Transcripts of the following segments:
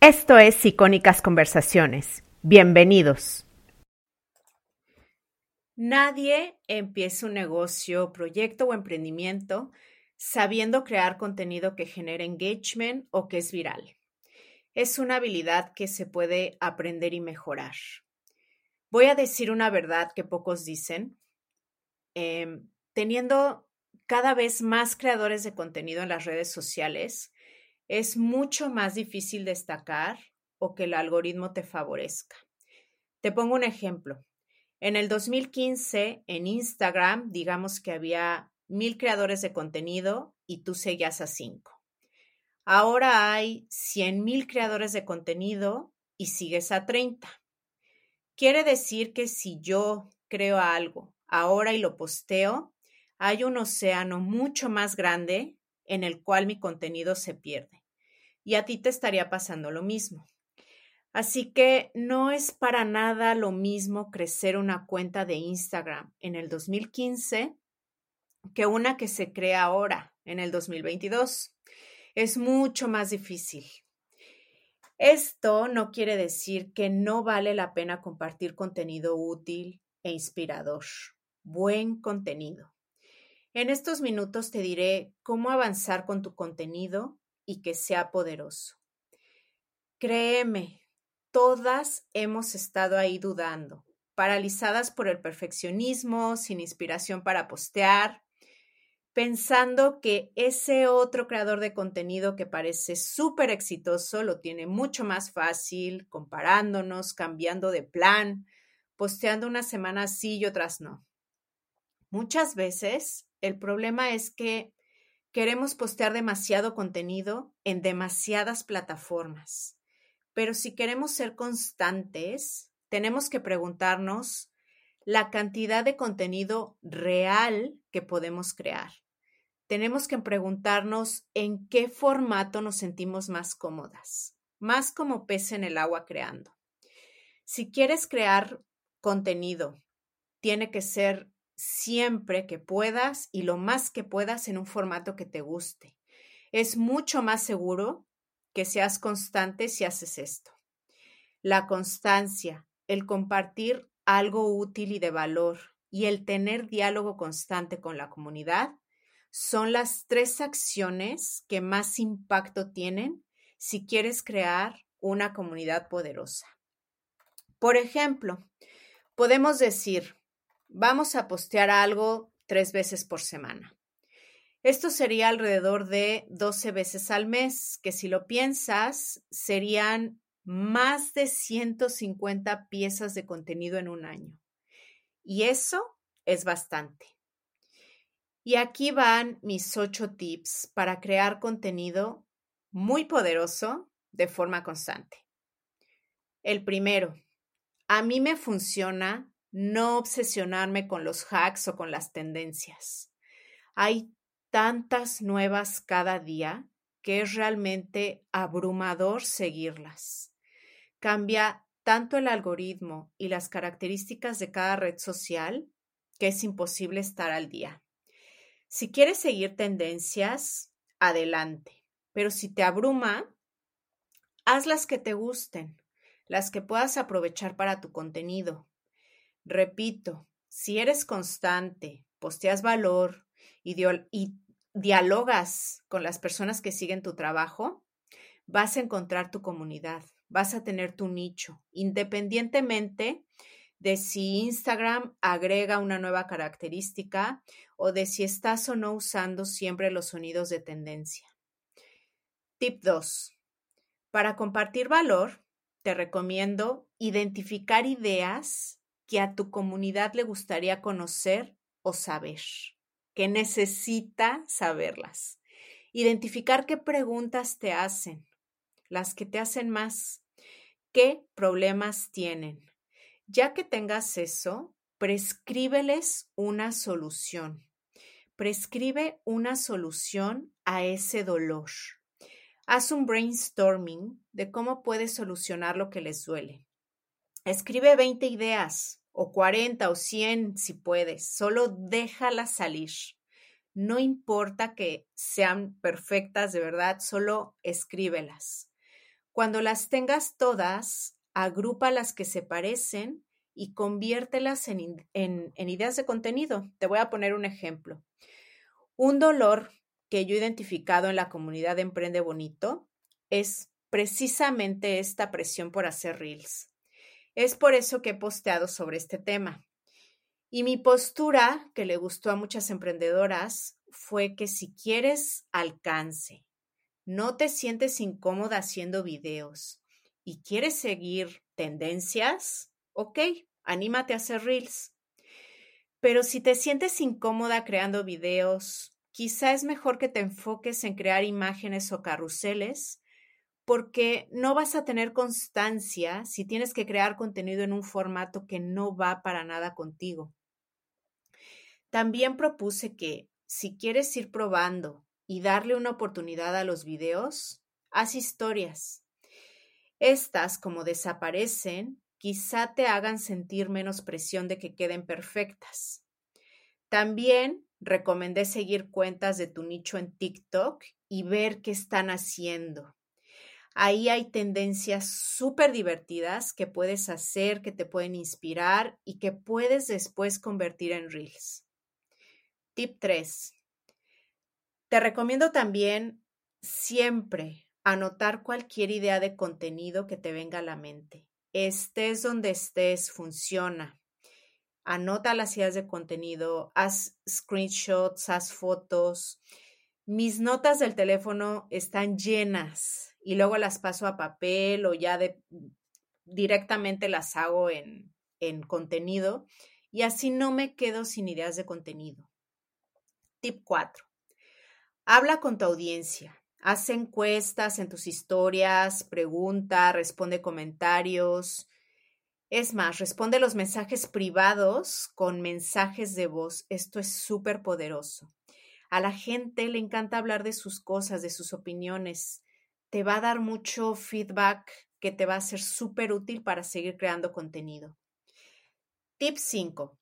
Esto es Icónicas Conversaciones. Bienvenidos. Nadie empieza un negocio, proyecto o emprendimiento sabiendo crear contenido que genere engagement o que es viral. Es una habilidad que se puede aprender y mejorar. Voy a decir una verdad que pocos dicen. Em, teniendo cada vez más creadores de contenido en las redes sociales, es mucho más difícil destacar o que el algoritmo te favorezca. Te pongo un ejemplo. En el 2015, en Instagram, digamos que había mil creadores de contenido y tú seguías a cinco. Ahora hay 100 mil creadores de contenido y sigues a 30. Quiere decir que si yo creo algo ahora y lo posteo, hay un océano mucho más grande en el cual mi contenido se pierde. Y a ti te estaría pasando lo mismo. Así que no es para nada lo mismo crecer una cuenta de Instagram en el 2015 que una que se crea ahora, en el 2022. Es mucho más difícil. Esto no quiere decir que no vale la pena compartir contenido útil e inspirador, buen contenido. En estos minutos te diré cómo avanzar con tu contenido y que sea poderoso. Créeme, todas hemos estado ahí dudando, paralizadas por el perfeccionismo, sin inspiración para postear, pensando que ese otro creador de contenido que parece súper exitoso lo tiene mucho más fácil, comparándonos, cambiando de plan, posteando una semana sí y otras no. Muchas veces el problema es que queremos postear demasiado contenido en demasiadas plataformas. Pero si queremos ser constantes, tenemos que preguntarnos la cantidad de contenido real que podemos crear. Tenemos que preguntarnos en qué formato nos sentimos más cómodas, más como pez en el agua creando. Si quieres crear contenido, tiene que ser siempre que puedas y lo más que puedas en un formato que te guste. Es mucho más seguro que seas constante si haces esto. La constancia, el compartir algo útil y de valor y el tener diálogo constante con la comunidad son las tres acciones que más impacto tienen si quieres crear una comunidad poderosa. Por ejemplo, podemos decir, vamos a postear algo tres veces por semana. Esto sería alrededor de 12 veces al mes, que si lo piensas, serían más de 150 piezas de contenido en un año. Y eso es bastante. Y aquí van mis ocho tips para crear contenido muy poderoso de forma constante. El primero, a mí me funciona no obsesionarme con los hacks o con las tendencias. Hay tantas nuevas cada día que es realmente abrumador seguirlas. Cambia tanto el algoritmo y las características de cada red social que es imposible estar al día. Si quieres seguir tendencias, adelante, pero si te abruma, haz las que te gusten, las que puedas aprovechar para tu contenido. Repito, si eres constante, posteas valor y, dialogas con las personas que siguen tu trabajo, vas a encontrar tu comunidad, vas a tener tu nicho, independientemente de si Instagram agrega una nueva característica o de si estás o no usando siempre los sonidos de tendencia. Tip 2. Para compartir valor, te recomiendo identificar ideas que a tu comunidad le gustaría conocer o saber, que necesita saberlas. Identificar qué preguntas te hacen, las que te hacen más, qué problemas tienen. Ya que tengas eso, prescríbeles una solución. Prescribe una solución a ese dolor. Haz un brainstorming de cómo puedes solucionar lo que les duele. Escribe 20 ideas o 40 o 100 si puedes, solo déjalas salir. No importa que sean perfectas de verdad, solo escríbelas. Cuando las tengas todas, agrupa las que se parecen y conviértelas en, en, ideas de contenido. Te voy a poner un ejemplo. Un dolor que yo he identificado en la comunidad de Emprende Bonito es precisamente esta presión por hacer reels. Es por eso que he posteado sobre este tema. Y mi postura, que le gustó a muchas emprendedoras, fue que si quieres alcance, no te sientes incómoda haciendo videos y quieres seguir tendencias, ok, anímate a hacer reels. Pero si te sientes incómoda creando videos, quizá es mejor que te enfoques en crear imágenes o carruseles, porque no vas a tener constancia si tienes que crear contenido en un formato que no va para nada contigo. También propuse que si quieres ir probando y darle una oportunidad a los videos, haz historias. Estas, como desaparecen, quizá te hagan sentir menos presión de que queden perfectas. También recomendé seguir cuentas de tu nicho en TikTok y ver qué están haciendo. Ahí hay tendencias súper divertidas que puedes hacer, que te pueden inspirar y que puedes después convertir en reels. Tip 3. Te recomiendo también siempre anotar cualquier idea de contenido que te venga a la mente estés donde estés, funciona. Anota las ideas de contenido, haz screenshots, haz fotos. Mis notas del teléfono están llenas y luego las paso a papel o ya de, directamente las hago en, en contenido y así no me quedo sin ideas de contenido. Tip 4. Habla con tu audiencia. Haz encuestas en tus historias, pregunta, responde comentarios. Es más, responde los mensajes privados con mensajes de voz. Esto es súper poderoso. A la gente le encanta hablar de sus cosas, de sus opiniones. Te va a dar mucho feedback que te va a ser súper útil para seguir creando contenido. Tip 5.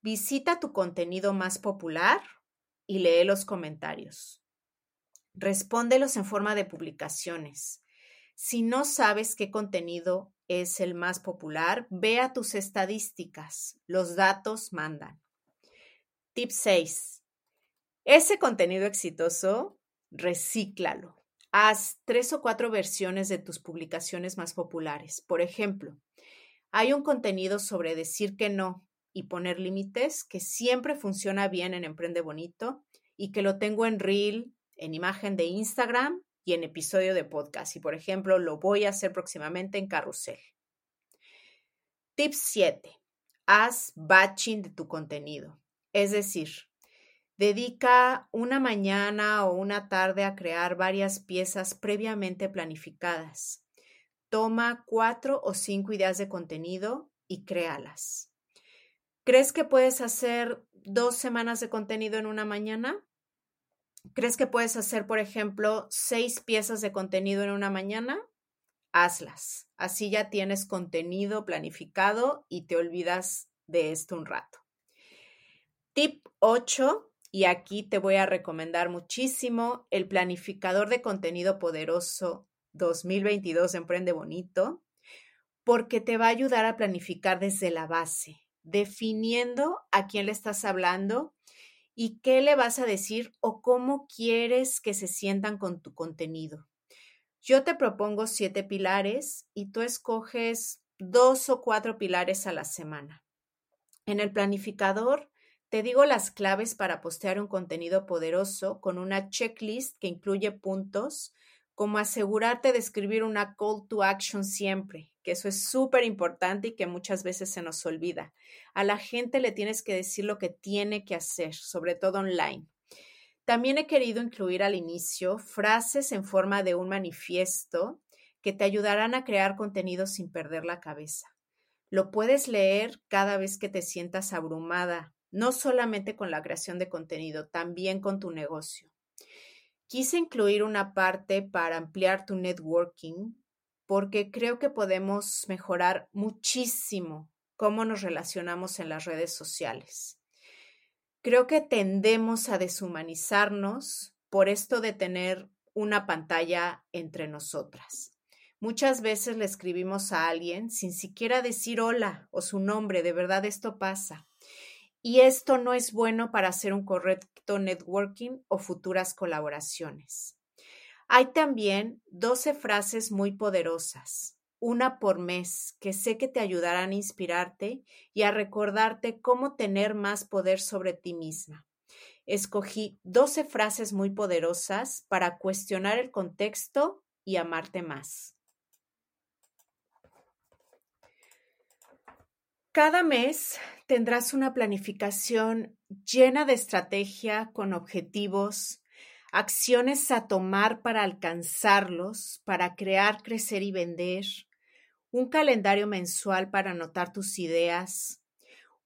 Visita tu contenido más popular y lee los comentarios. Respóndelos en forma de publicaciones. Si no sabes qué contenido es el más popular, vea tus estadísticas. Los datos mandan. Tip 6. Ese contenido exitoso, recíclalo. Haz tres o cuatro versiones de tus publicaciones más populares. Por ejemplo, hay un contenido sobre decir que no y poner límites que siempre funciona bien en Emprende Bonito y que lo tengo en Reel, en imagen de Instagram y en episodio de podcast. Y por ejemplo, lo voy a hacer próximamente en carrusel. Tip 7. Haz batching de tu contenido. Es decir, dedica una mañana o una tarde a crear varias piezas previamente planificadas. Toma cuatro o cinco ideas de contenido y créalas. ¿Crees que puedes hacer dos semanas de contenido en una mañana? ¿Crees que puedes hacer, por ejemplo, seis piezas de contenido en una mañana? Hazlas. Así ya tienes contenido planificado y te olvidas de esto un rato. Tip 8, y aquí te voy a recomendar muchísimo el planificador de contenido poderoso 2022 Emprende Bonito, porque te va a ayudar a planificar desde la base, definiendo a quién le estás hablando y qué le vas a decir o cómo quieres que se sientan con tu contenido. Yo te propongo siete pilares y tú escoges dos o cuatro pilares a la semana. En el planificador te digo las claves para postear un contenido poderoso con una checklist que incluye puntos como asegurarte de escribir una call to action siempre, que eso es súper importante y que muchas veces se nos olvida. A la gente le tienes que decir lo que tiene que hacer, sobre todo online. También he querido incluir al inicio frases en forma de un manifiesto que te ayudarán a crear contenido sin perder la cabeza. Lo puedes leer cada vez que te sientas abrumada, no solamente con la creación de contenido, también con tu negocio. Quise incluir una parte para ampliar tu networking porque creo que podemos mejorar muchísimo cómo nos relacionamos en las redes sociales. Creo que tendemos a deshumanizarnos por esto de tener una pantalla entre nosotras. Muchas veces le escribimos a alguien sin siquiera decir hola o su nombre, de verdad esto pasa. Y esto no es bueno para hacer un correcto networking o futuras colaboraciones. Hay también 12 frases muy poderosas, una por mes, que sé que te ayudarán a inspirarte y a recordarte cómo tener más poder sobre ti misma. Escogí 12 frases muy poderosas para cuestionar el contexto y amarte más. Cada mes tendrás una planificación llena de estrategia con objetivos, acciones a tomar para alcanzarlos, para crear, crecer y vender, un calendario mensual para anotar tus ideas,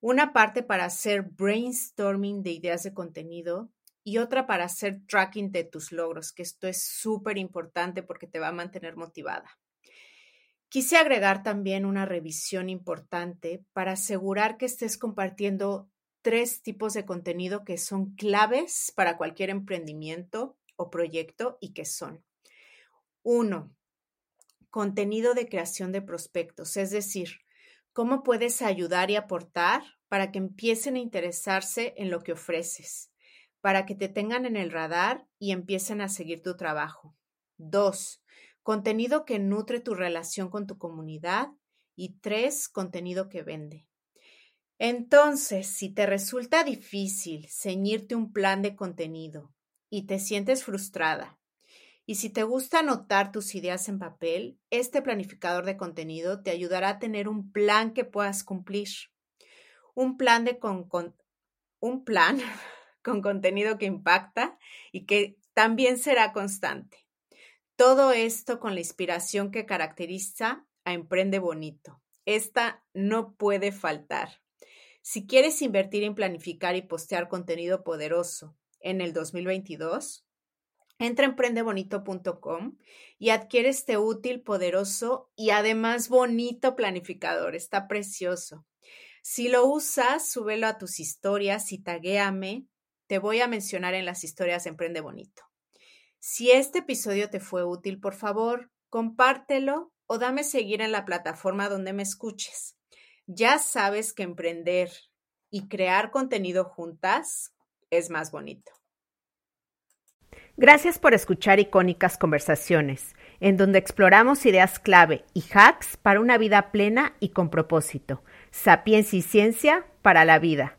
una parte para hacer brainstorming de ideas de contenido y otra para hacer tracking de tus logros, que esto es súper importante porque te va a mantener motivada. Quise agregar también una revisión importante para asegurar que estés compartiendo tres tipos de contenido que son claves para cualquier emprendimiento o proyecto y que son, uno, contenido de creación de prospectos, es decir, cómo puedes ayudar y aportar para que empiecen a interesarse en lo que ofreces, para que te tengan en el radar y empiecen a seguir tu trabajo. Dos, contenido que nutre tu relación con tu comunidad. Y tres, contenido que vende. Entonces, si te resulta difícil ceñirte un plan de contenido y te sientes frustrada, y si te gusta anotar tus ideas en papel, este planificador de contenido te ayudará a tener un plan que puedas cumplir. Un plan de con, un plan con contenido que impacta y que también será constante. Todo esto con la inspiración que caracteriza a Emprende Bonito. Esta no puede faltar. Si quieres invertir en planificar y postear contenido poderoso en el 2022, entra a emprendebonito.com y adquiere este útil, poderoso y además bonito planificador. Está precioso. Si lo usas, súbelo a tus historias y taguéame. Te voy a mencionar en las historias Emprende Bonito. Si este episodio te fue útil, por favor, compártelo o dame seguir en la plataforma donde me escuches. Ya sabes que emprender y crear contenido juntas es más bonito. Gracias por escuchar Icónicas Conversaciones, en donde exploramos ideas clave y hacks para una vida plena y con propósito. Sapiencia y ciencia para la vida.